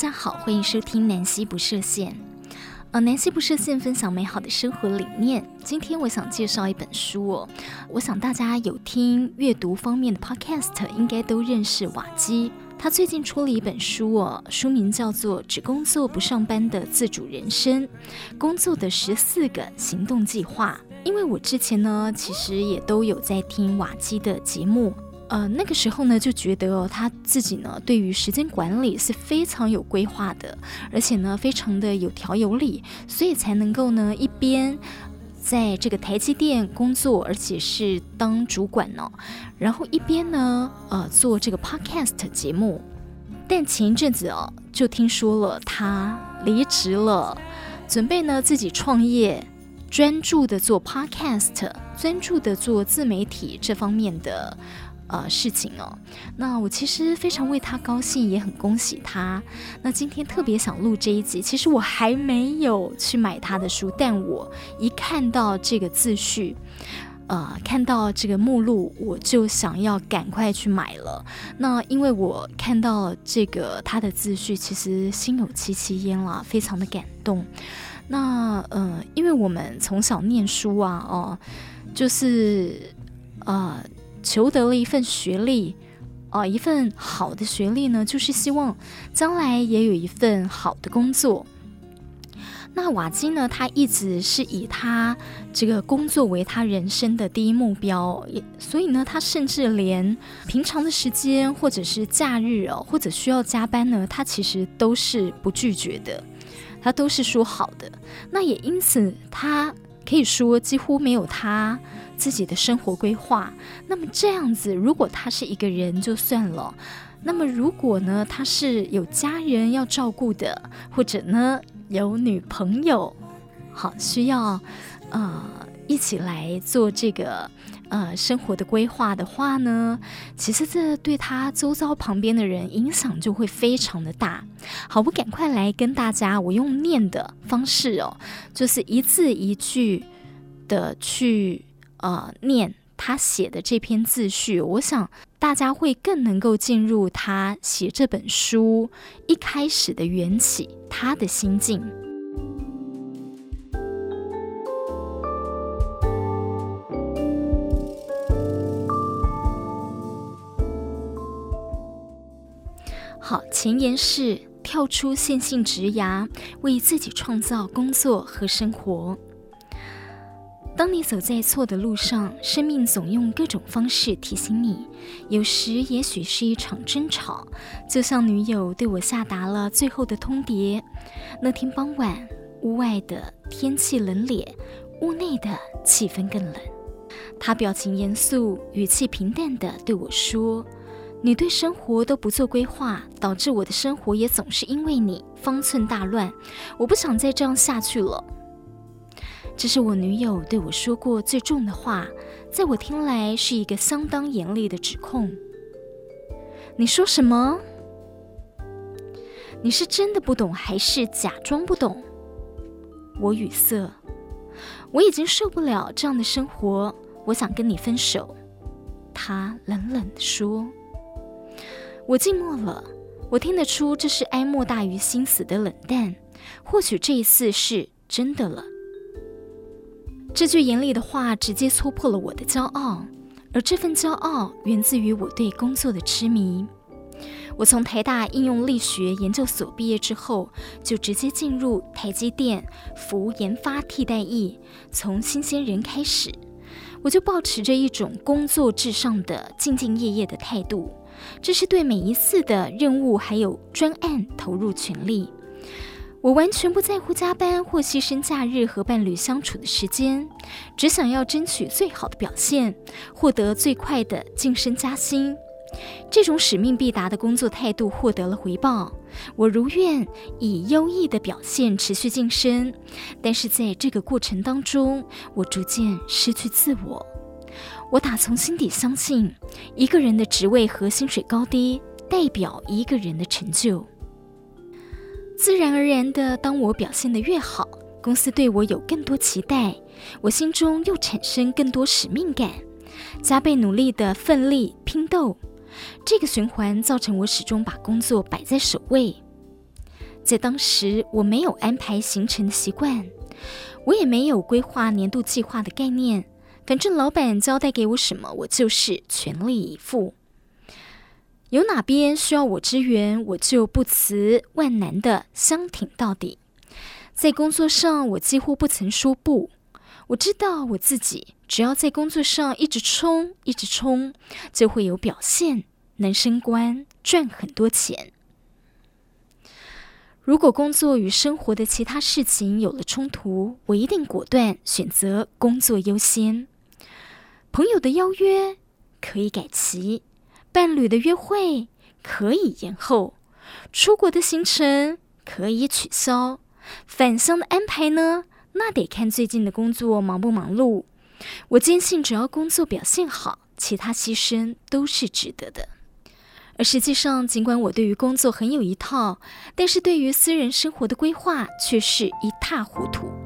大家好，欢迎收听南希不设限。呃，南希不设限，分享美好的生活理念。今天我想介绍一本书哦，我想大家有听阅读方面的 Podcast，应该都认识瓦基。他最近出了一本书哦，书名叫做《只工作不上班的自主人生：工作的十四个行动计划》。因为我之前呢，其实也都有在听瓦基的节目。呃，那个时候呢，就觉得，他自己呢，对于时间管理是非常有规划的，而且呢，非常的有条有理，所以才能够呢，一边在这个台积电工作，而且是当主管呢，然后一边呢，呃，做这个 podcast 节目。但前一阵子哦，就听说了他离职了，准备呢自己创业，专注的做 podcast，专注的做自媒体这方面的。呃，事情哦，那我其实非常为他高兴，也很恭喜他。那今天特别想录这一集，其实我还没有去买他的书，但我一看到这个自序，呃，看到这个目录，我就想要赶快去买了。那因为我看到这个他的自序，其实心有戚戚焉了，非常的感动。那呃，因为我们从小念书啊，哦、就是呃。求得了一份学历，啊、呃，一份好的学历呢，就是希望将来也有一份好的工作。那瓦基呢，他一直是以他这个工作为他人生的第一目标，所以呢，他甚至连平常的时间或者是假日哦，或者需要加班呢，他其实都是不拒绝的，他都是说好的。那也因此，他可以说几乎没有他。自己的生活规划，那么这样子，如果他是一个人就算了，那么如果呢，他是有家人要照顾的，或者呢有女朋友，好需要呃一起来做这个呃生活的规划的话呢，其实这对他周遭旁边的人影响就会非常的大。好，我赶快来跟大家，我用念的方式哦，就是一字一句的去。呃，念他写的这篇自序，我想大家会更能够进入他写这本书一开始的缘起，他的心境。好，前言是跳出线性职涯，为自己创造工作和生活。当你走在错的路上，生命总用各种方式提醒你。有时也许是一场争吵，就像女友对我下达了最后的通牒。那天傍晚，屋外的天气冷冽，屋内的气氛更冷。她表情严肃，语气平淡地对我说：“你对生活都不做规划，导致我的生活也总是因为你方寸大乱。我不想再这样下去了。”这是我女友对我说过最重的话，在我听来是一个相当严厉的指控。你说什么？你是真的不懂，还是假装不懂？我语塞。我已经受不了这样的生活，我想跟你分手。他冷冷地说。我静默了，我听得出这是哀莫大于心死的冷淡。或许这一次是真的了。这句严厉的话直接戳破了我的骄傲，而这份骄傲源自于我对工作的痴迷。我从台大应用力学研究所毕业之后，就直接进入台积电服研发替代役，从新鲜人开始，我就保持着一种工作至上的兢兢业业的态度，这是对每一次的任务还有专案投入全力。我完全不在乎加班或牺牲假日和伴侣相处的时间，只想要争取最好的表现，获得最快的晋升加薪。这种使命必达的工作态度获得了回报，我如愿以优异的表现持续晋升。但是在这个过程当中，我逐渐失去自我。我打从心底相信，一个人的职位和薪水高低，代表一个人的成就。自然而然的，当我表现得越好，公司对我有更多期待，我心中又产生更多使命感，加倍努力的奋力拼斗。这个循环造成我始终把工作摆在首位。在当时，我没有安排行程的习惯，我也没有规划年度计划的概念。反正老板交代给我什么，我就是全力以赴。有哪边需要我支援，我就不辞万难的相挺到底。在工作上，我几乎不曾说不。我知道我自己，只要在工作上一直冲，一直冲，就会有表现，能升官，赚很多钱。如果工作与生活的其他事情有了冲突，我一定果断选择工作优先。朋友的邀约可以改期，伴侣的约会可以延后，出国的行程可以取消，返乡的安排呢？那得看最近的工作忙不忙碌。我坚信，只要工作表现好，其他牺牲都是值得的。而实际上，尽管我对于工作很有一套，但是对于私人生活的规划却是一塌糊涂。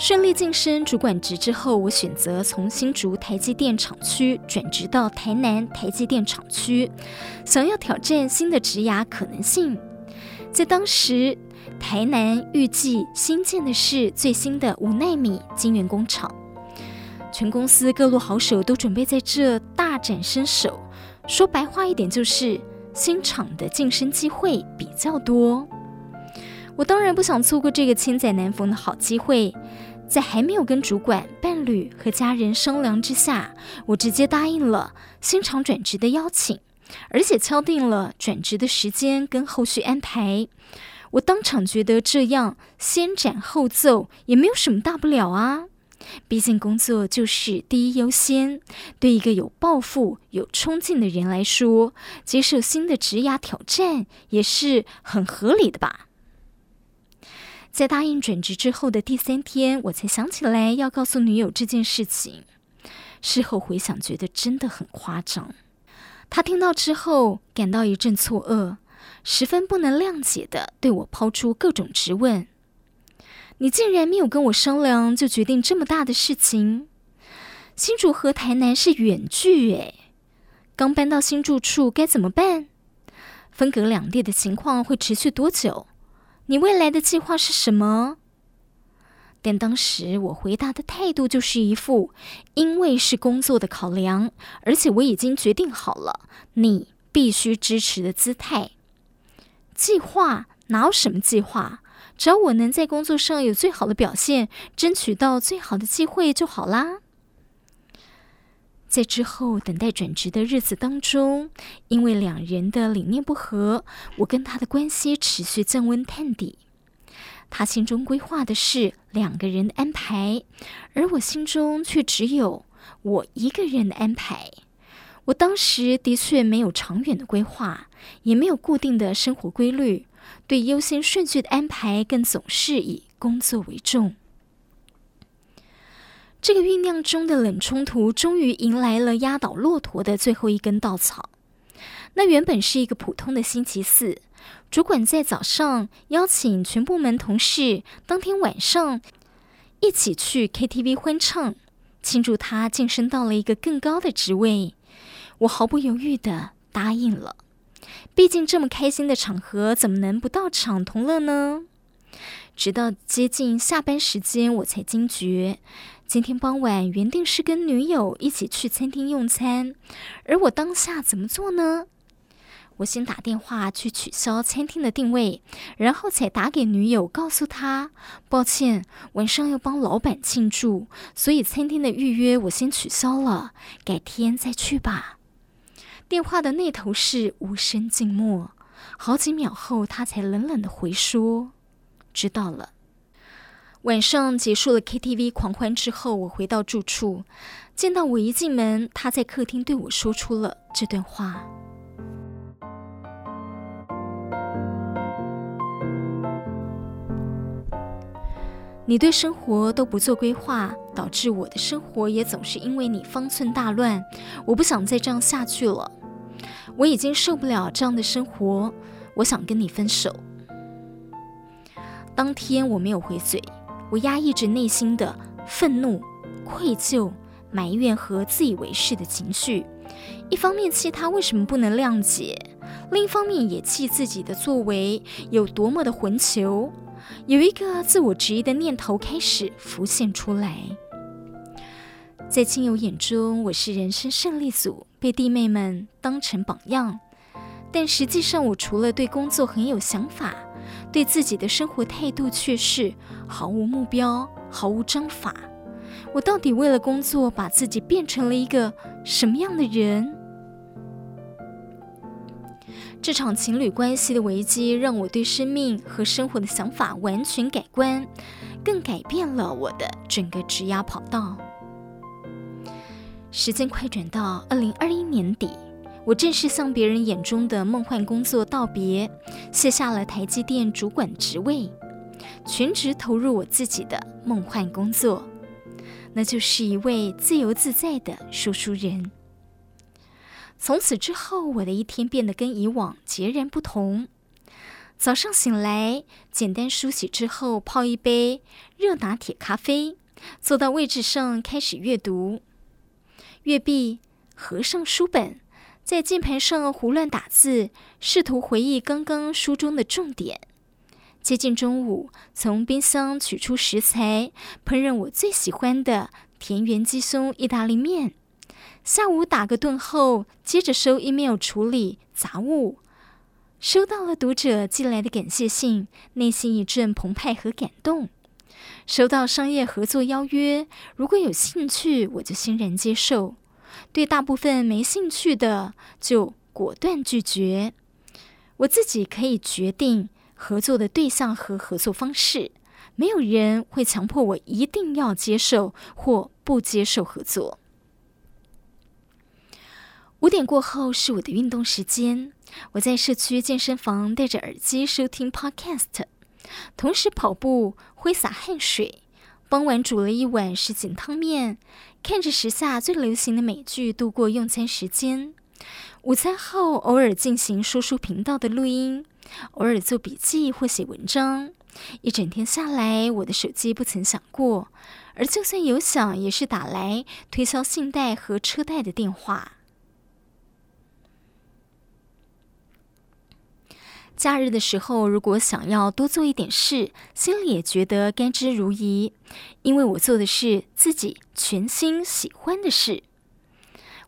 顺利晋升主管职之后，我选择从新竹台积电厂区转职到台南台积电厂区，想要挑战新的职涯可能性。在当时，台南预计新建的是最新的五奈米晶圆工厂。全公司各路好手都准备在这大展身手，说白话一点就是新厂的晋升机会比较多。我当然不想错过这个千载难逢的好机会，在还没有跟主管、伴侣和家人商量之下，我直接答应了新厂转职的邀请，而且敲定了转职的时间跟后续安排。我当场觉得这样先斩后奏也没有什么大不了啊。毕竟工作就是第一优先，对一个有抱负、有冲劲的人来说，接受新的职涯挑战也是很合理的吧。在答应转职之后的第三天，我才想起来要告诉女友这件事情。事后回想，觉得真的很夸张。她听到之后，感到一阵错愕，十分不能谅解的对我抛出各种质问。你竟然没有跟我商量就决定这么大的事情？新竹和台南是远距诶，刚搬到新住处该怎么办？分隔两地的情况会持续多久？你未来的计划是什么？但当时我回答的态度就是一副因为是工作的考量，而且我已经决定好了，你必须支持的姿态。计划？哪有什么计划？只要我能在工作上有最好的表现，争取到最好的机会就好啦。在之后等待转职的日子当中，因为两人的理念不合，我跟他的关系持续降温探底。他心中规划的是两个人的安排，而我心中却只有我一个人的安排。我当时的确没有长远的规划，也没有固定的生活规律。对优先顺序的安排，更总是以工作为重。这个酝酿中的冷冲突，终于迎来了压倒骆驼的最后一根稻草。那原本是一个普通的星期四，主管在早上邀请全部门同事，当天晚上一起去 KTV 欢唱，庆祝他晋升到了一个更高的职位。我毫不犹豫地答应了。毕竟这么开心的场合，怎么能不到场同乐呢？直到接近下班时间，我才惊觉，今天傍晚原定是跟女友一起去餐厅用餐，而我当下怎么做呢？我先打电话去取消餐厅的订位，然后才打给女友，告诉她抱歉，晚上要帮老板庆祝，所以餐厅的预约我先取消了，改天再去吧。电话的那头是无声静默，好几秒后，他才冷冷的回说：“知道了。”晚上结束了 KTV 狂欢之后，我回到住处，见到我一进门，他在客厅对我说出了这段话：“你对生活都不做规划，导致我的生活也总是因为你方寸大乱。我不想再这样下去了。”我已经受不了这样的生活，我想跟你分手。当天我没有回嘴，我压抑着内心的愤怒、愧疚、埋怨和自以为是的情绪，一方面气他为什么不能谅解，另一方面也气自己的作为有多么的混球。有一个自我质疑的念头开始浮现出来。在亲友眼中，我是人生胜利组，被弟妹们当成榜样。但实际上，我除了对工作很有想法，对自己的生活态度却是毫无目标、毫无章法。我到底为了工作，把自己变成了一个什么样的人？这场情侣关系的危机，让我对生命和生活的想法完全改观，更改变了我的整个职涯跑道。时间快转到二零二一年底，我正式向别人眼中的梦幻工作道别，卸下了台积电主管职位，全职投入我自己的梦幻工作，那就是一位自由自在的说书人。从此之后，我的一天变得跟以往截然不同。早上醒来，简单梳洗之后，泡一杯热拿铁咖啡，坐到位置上开始阅读。阅毕，合上书本，在键盘上胡乱打字，试图回忆刚刚书中的重点。接近中午，从冰箱取出食材，烹饪我最喜欢的田园鸡胸意大利面。下午打个盹后，接着收 email 处理杂物，收到了读者寄来的感谢信，内心一阵澎湃和感动。收到商业合作邀约，如果有兴趣，我就欣然接受；对大部分没兴趣的，就果断拒绝。我自己可以决定合作的对象和合作方式，没有人会强迫我一定要接受或不接受合作。五点过后是我的运动时间，我在社区健身房戴着耳机收听 Podcast，同时跑步挥洒汗水。傍晚煮了一碗什锦汤面，看着时下最流行的美剧度过用餐时间。午餐后偶尔进行说书频道的录音，偶尔做笔记或写文章。一整天下来，我的手机不曾响过，而就算有响，也是打来推销信贷和车贷的电话。假日的时候，如果想要多做一点事，心里也觉得甘之如饴，因为我做的是自己全心喜欢的事。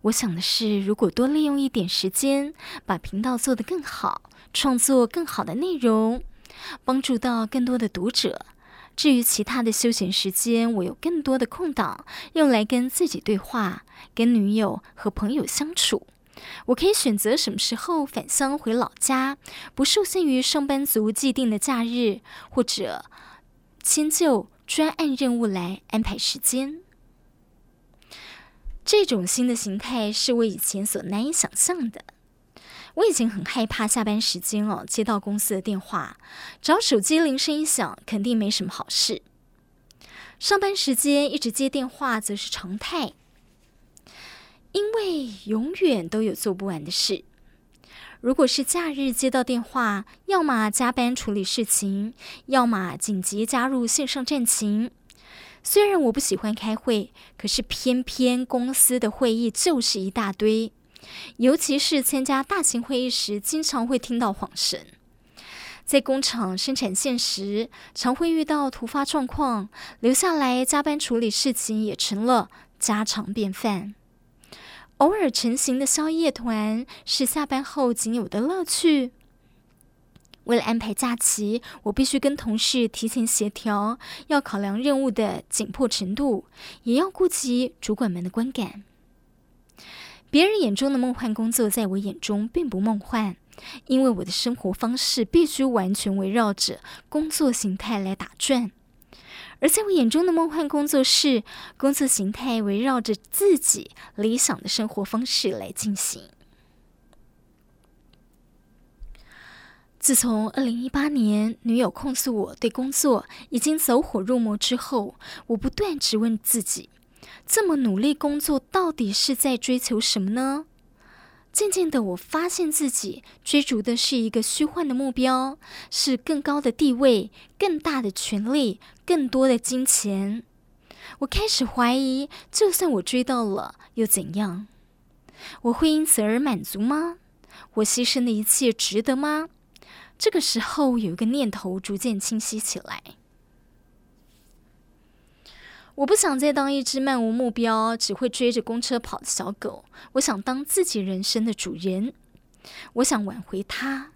我想的是，如果多利用一点时间，把频道做得更好，创作更好的内容，帮助到更多的读者。至于其他的休闲时间，我有更多的空档，用来跟自己对话，跟女友和朋友相处。我可以选择什么时候返乡回老家，不受限于上班族既定的假日，或者迁就专案任务来安排时间。这种新的形态是我以前所难以想象的。我已经很害怕下班时间哦，接到公司的电话，只要手机铃声一响，肯定没什么好事。上班时间一直接电话则是常态。因为永远都有做不完的事。如果是假日接到电话，要么加班处理事情，要么紧急加入线上战情。虽然我不喜欢开会，可是偏偏公司的会议就是一大堆，尤其是参加大型会议时，经常会听到晃神。在工厂生产线时，常会遇到突发状况，留下来加班处理事情也成了家常便饭。偶尔成行的宵夜团是下班后仅有的乐趣。为了安排假期，我必须跟同事提前协调，要考量任务的紧迫程度，也要顾及主管们的观感。别人眼中的梦幻工作，在我眼中并不梦幻，因为我的生活方式必须完全围绕着工作形态来打转。而在我眼中的梦幻工作是工作形态围绕着自己理想的生活方式来进行。自从二零一八年女友控诉我对工作已经走火入魔之后，我不断质问自己：这么努力工作，到底是在追求什么呢？渐渐的，我发现自己追逐的是一个虚幻的目标，是更高的地位、更大的权力、更多的金钱。我开始怀疑，就算我追到了，又怎样？我会因此而满足吗？我牺牲的一切值得吗？这个时候，有一个念头逐渐清晰起来。我不想再当一只漫无目标、只会追着公车跑的小狗。我想当自己人生的主人。我想挽回她，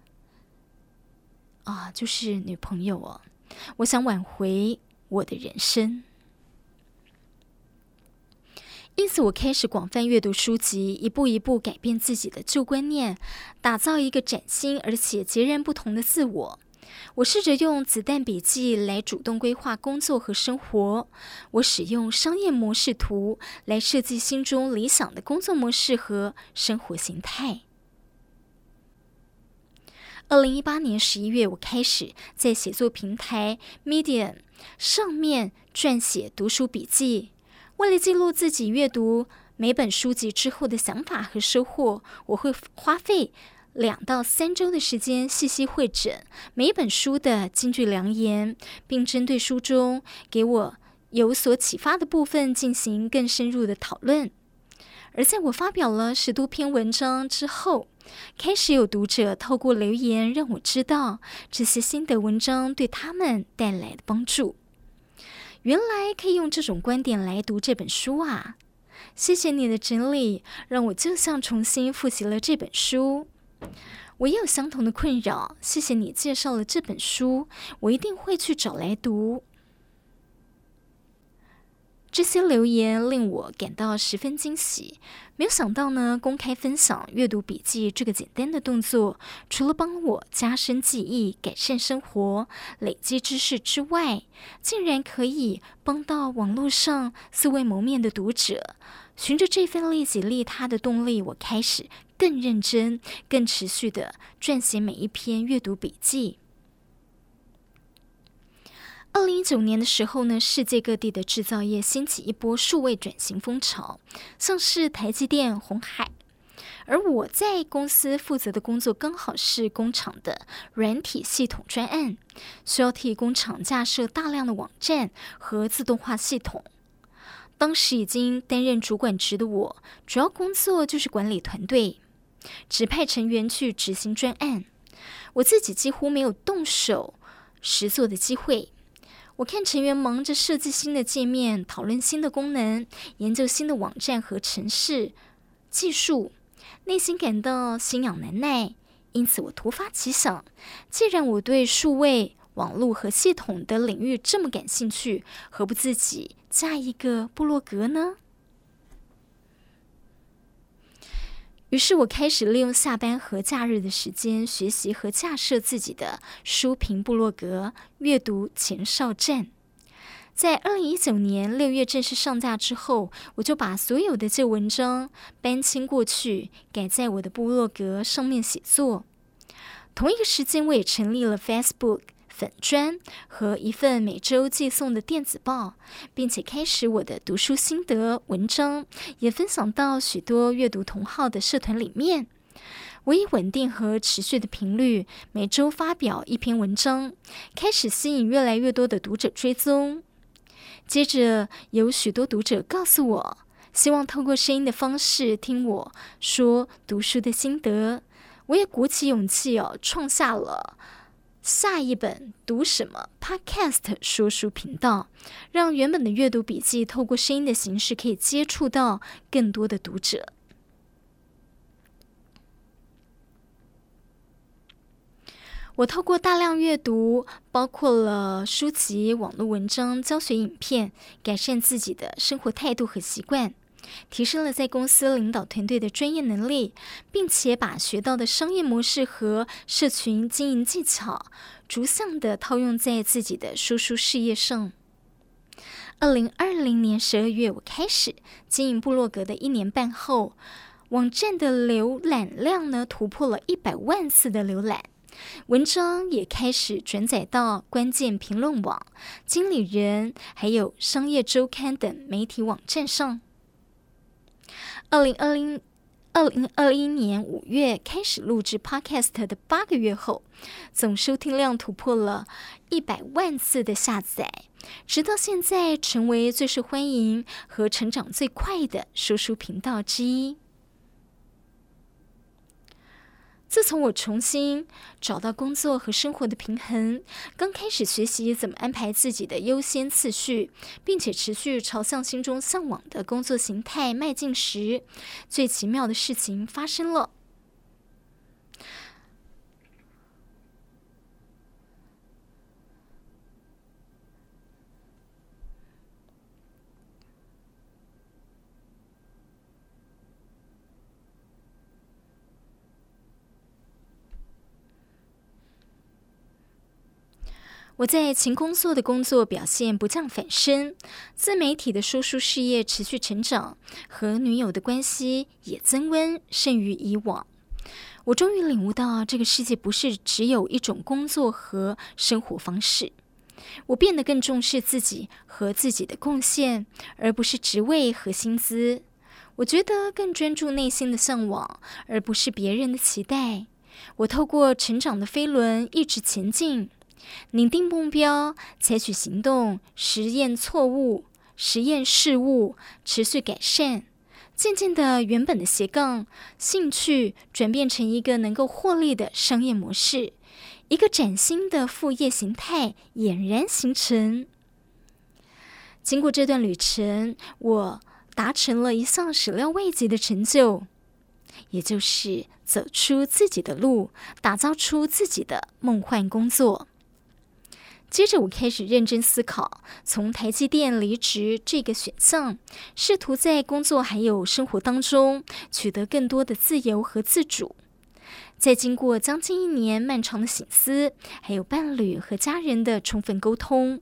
啊，就是女朋友哦。我想挽回我的人生。因此，我开始广泛阅读书籍，一步一步改变自己的旧观念，打造一个崭新而且截然不同的自我。我试着用子弹笔记来主动规划工作和生活。我使用商业模式图来设计心中理想的工作模式和生活形态。二零一八年十一月，我开始在写作平台 Medium 上面撰写读书笔记。为了记录自己阅读每本书籍之后的想法和收获，我会花费两到三周的时间细细会诊每本书的金句良言，并针对书中给我有所启发的部分进行更深入的讨论。而在我发表了十多篇文章之后，开始有读者透过留言让我知道这些心得文章对他们带来的帮助。原来可以用这种观点来读这本书啊！谢谢你的整理，让我就像重新复习了这本书。我也有相同的困扰，谢谢你介绍了这本书，我一定会去找来读。这些留言令我感到十分惊喜。没有想到呢，公开分享阅读笔记这个简单的动作，除了帮我加深记忆、改善生活、累积知识之外，竟然可以帮到网络上素未谋面的读者。循着这份利己利他的动力，我开始更认真、更持续地撰写每一篇阅读笔记。二零一九年的时候呢，世界各地的制造业掀起一波数位转型风潮，像是台积电、鸿海。而我在公司负责的工作刚好是工厂的软体系统专案，需要替工厂架设大量的网站和自动化系统。当时已经担任主管职的我，主要工作就是管理团队，指派成员去执行专案，我自己几乎没有动手实作的机会。我看成员忙着设计新的界面、讨论新的功能、研究新的网站和程式技术，内心感到心痒难耐。因此，我突发奇想：既然我对数位网络和系统的领域这么感兴趣，何不自己架一个部落格呢？于是我开始利用下班和假日的时间学习和架设自己的书评部落格，阅读前哨站。在二零一九年六月正式上架之后，我就把所有的旧文章搬迁过去，改在我的部落格上面写作。同一个时间，我也成立了 Facebook。粉砖和一份每周寄送的电子报，并且开始我的读书心得文章，也分享到许多阅读同好的社团里面。我以稳定和持续的频率，每周发表一篇文章，开始吸引越来越多的读者追踪。接着，有许多读者告诉我，希望透过声音的方式听我说读书的心得。我也鼓起勇气哦，创下了。下一本读什么？Podcast 说书频道，让原本的阅读笔记透过声音的形式，可以接触到更多的读者。我透过大量阅读，包括了书籍、网络文章、教学影片，改善自己的生活态度和习惯。提升了在公司领导团队的专业能力，并且把学到的商业模式和社群经营技巧，逐项的套用在自己的输出事业上。二零二零年十二月，我开始经营部落格的一年半后，网站的浏览量呢，突破了一百万次的浏览，文章也开始转载到关键评论网、经理人还有商业周刊等媒体网站上。二零二零二零二一年五月开始录制 Podcast 的八个月后，总收听量突破了一百万次的下载，直到现在成为最受欢迎和成长最快的说书频道之一。自从我重新找到工作和生活的平衡，刚开始学习怎么安排自己的优先次序，并且持续朝向心中向往的工作形态迈进时，最奇妙的事情发生了。我在勤工作的工作表现不降反升，自媒体的说书事业持续成长，和女友的关系也增温甚于以往。我终于领悟到，这个世界不是只有一种工作和生活方式。我变得更重视自己和自己的贡献，而不是职位和薪资。我觉得更专注内心的向往，而不是别人的期待。我透过成长的飞轮一直前进。拟定目标，采取行动，实验错误，实验事物，持续改善。渐渐的，原本的斜杠兴趣转变成一个能够获利的商业模式，一个崭新的副业形态俨然形成。经过这段旅程，我达成了一项始料未及的成就，也就是走出自己的路，打造出自己的梦幻工作。接着，我开始认真思考从台积电离职这个选项，试图在工作还有生活当中取得更多的自由和自主。在经过将近一年漫长的醒思，还有伴侣和家人的充分沟通，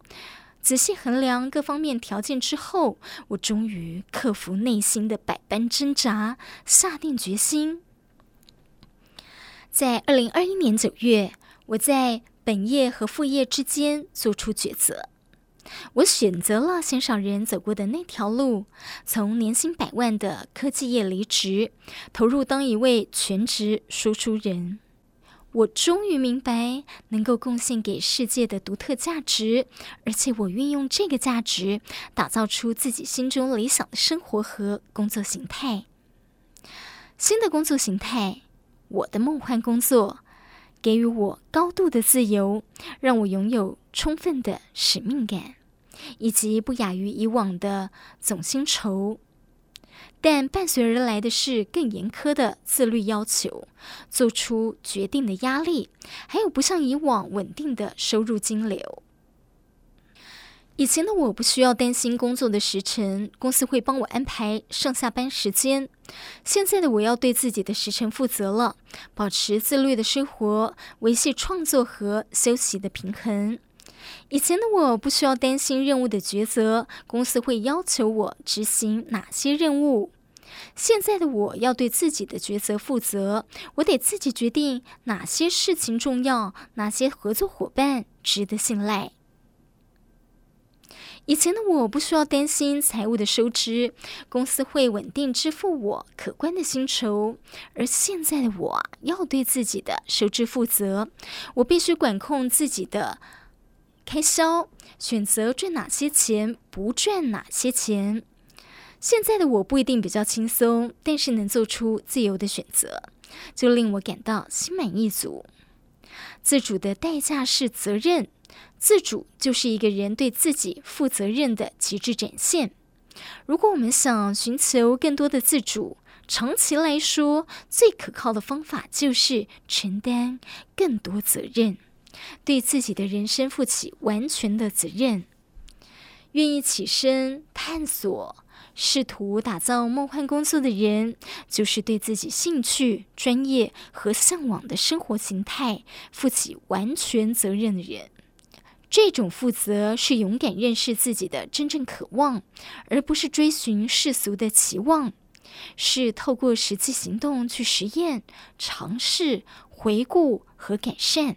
仔细衡量各方面条件之后，我终于克服内心的百般挣扎，下定决心。在二零二一年九月，我在本业和副业之间做出抉择，我选择了鲜少人走过的那条路，从年薪百万的科技业离职，投入当一位全职输出人。我终于明白能够贡献给世界的独特价值，而且我运用这个价值，打造出自己心中理想的生活和工作形态。新的工作形态，我的梦幻工作。给予我高度的自由，让我拥有充分的使命感，以及不亚于以往的总薪酬。但伴随而来的是更严苛的自律要求，做出决定的压力，还有不像以往稳定的收入金流。以前的我不需要担心工作的时辰，公司会帮我安排上下班时间。现在的我要对自己的时辰负责了，保持自律的生活，维系创作和休息的平衡。以前的我不需要担心任务的抉择，公司会要求我执行哪些任务。现在的我要对自己的抉择负责，我得自己决定哪些事情重要，哪些合作伙伴值得信赖。以前的我不需要担心财务的收支，公司会稳定支付我可观的薪酬；而现在的我要对自己的收支负责，我必须管控自己的开销，选择赚哪些钱，不赚哪些钱。现在的我不一定比较轻松，但是能做出自由的选择，就令我感到心满意足。自主的代价是责任。自主就是一个人对自己负责任的极致展现。如果我们想寻求更多的自主，长期来说，最可靠的方法就是承担更多责任，对自己的人生负起完全的责任。愿意起身探索，试图打造梦幻工作的人，就是对自己兴趣、专业和向往的生活形态负起完全责任的人。这种负责是勇敢认识自己的真正渴望，而不是追寻世俗的期望；是透过实际行动去实验、尝试、回顾和改善，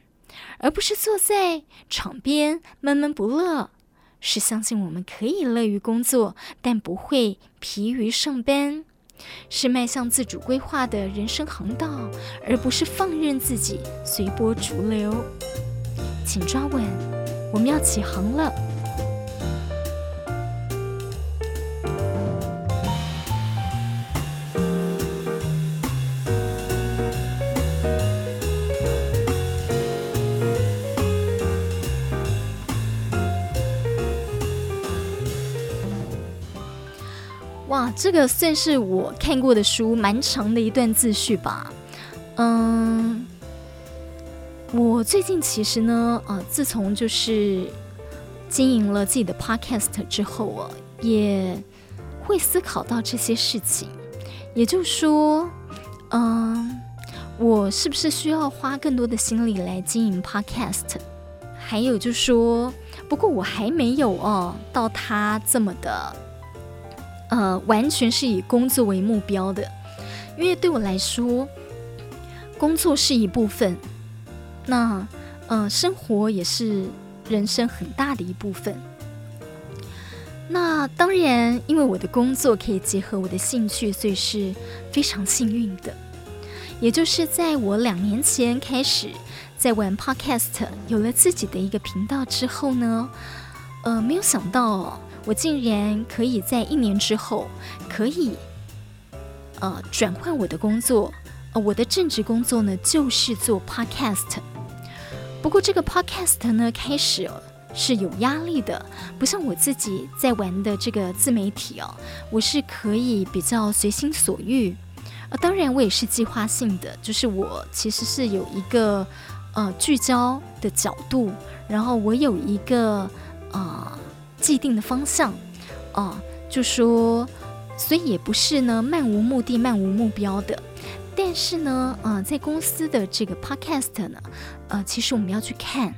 而不是坐在场边闷闷不乐；是相信我们可以乐于工作，但不会疲于上班；是迈向自主规划的人生航道，而不是放任自己随波逐流。请抓稳，我们要起航了。哇，这个算是我看过的书蛮长的一段自序吧。嗯，我最近其实呢，呃，自从就是经营了自己的 podcast 之后啊，也会思考到这些事情。也就是说，嗯，我是不是需要花更多的心力来经营 podcast？还有就说，不过我还没有哦，到他这么的。呃，完全是以工作为目标的，因为对我来说，工作是一部分，那呃，生活也是人生很大的一部分。那当然，因为我的工作可以结合我的兴趣，所以是非常幸运的。也就是在我两年前开始在玩 Podcast，有了自己的一个频道之后呢，呃，没有想到。我竟然可以在一年之后，可以，呃，转换我的工作，呃，我的正职工作呢，就是做 podcast。不过这个 podcast 呢，开始是有压力的，不像我自己在玩的这个自媒体哦，我是可以比较随心所欲。呃，当然我也是计划性的，就是我其实是有一个呃聚焦的角度，然后我有一个啊。呃既定的方向，哦，就说，所以也不是呢漫无目的、漫无目标的。但是呢，呃，在公司的这个 podcast 呢，呃，其实我们要去看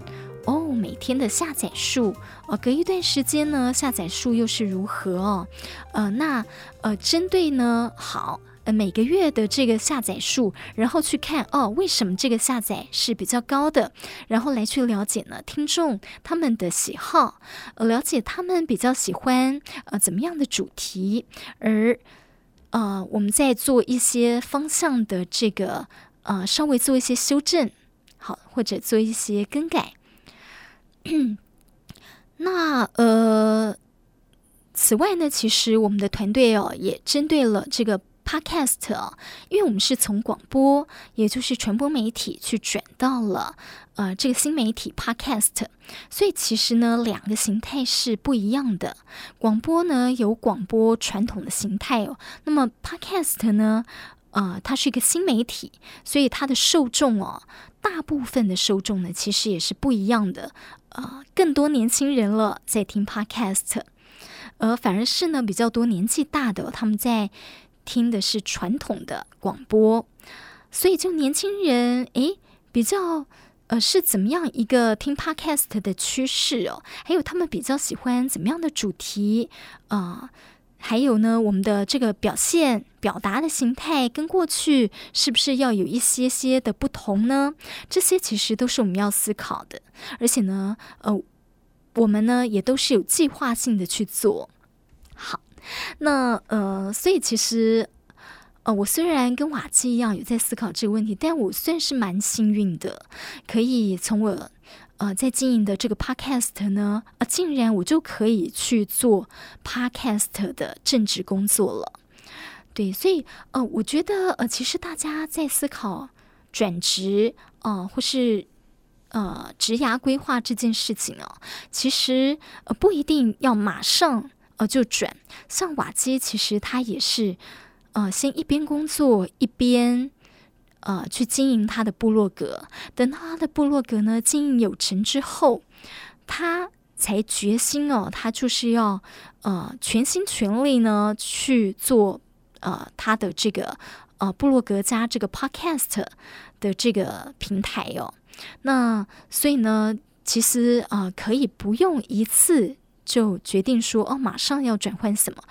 哦，每天的下载数，呃，隔一段时间呢，下载数又是如何哦？呃，那呃，针对呢，好。呃，每个月的这个下载数，然后去看哦，为什么这个下载是比较高的，然后来去了解呢，听众他们的喜好，呃，了解他们比较喜欢呃怎么样的主题，而呃，我们在做一些方向的这个呃，稍微做一些修正，好，或者做一些更改。那呃，此外呢，其实我们的团队哦，也针对了这个。Podcast 啊，因为我们是从广播，也就是传播媒体去转到了呃这个新媒体 Podcast，所以其实呢两个形态是不一样的。广播呢有广播传统的形态哦，那么 Podcast 呢，呃它是一个新媒体，所以它的受众哦，大部分的受众呢其实也是不一样的，呃更多年轻人了在听 Podcast，而反而是呢比较多年纪大的他们在。听的是传统的广播，所以就年轻人诶比较呃是怎么样一个听 podcast 的趋势哦？还有他们比较喜欢怎么样的主题啊、还有呢，我们的这个表现表达的形态跟过去是不是要有一些些的不同呢？这些其实都是我们要思考的，而且呢，呃，我们呢也都是有计划性的去做好。那呃，所以其实呃，我虽然跟瓦基一样有在思考这个问题，但我算是蛮幸运的，可以从我呃在经营的这个 podcast 呢，呃，竟然我就可以去做 podcast 的正职工作了。对，所以呃，我觉得呃，其实大家在思考转职啊、呃，或是呃职涯规划这件事情啊，其实呃不一定要马上。呃，就转像瓦基，其实他也是，呃，先一边工作一边，呃，去经营他的部落格。等到他的部落格呢经营有成之后，他才决心哦，他就是要呃全心全力呢去做呃他的这个呃部落格加这个 podcast 的这个平台哦。那所以呢，其实啊，呃，可以不用一次。就决定说哦，马上要转换什么，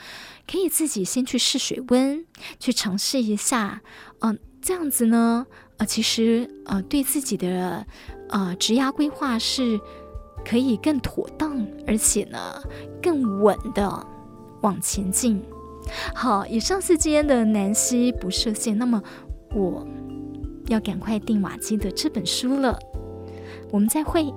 可以自己先去试水温，去尝试一下，嗯、这样子呢，呃，其实呃，对自己的呃职涯规划是可以更妥当，而且呢更稳的往前进。好，以上是今天的南希不设限。那么我要赶快订瓦基的这本书了。我们再会。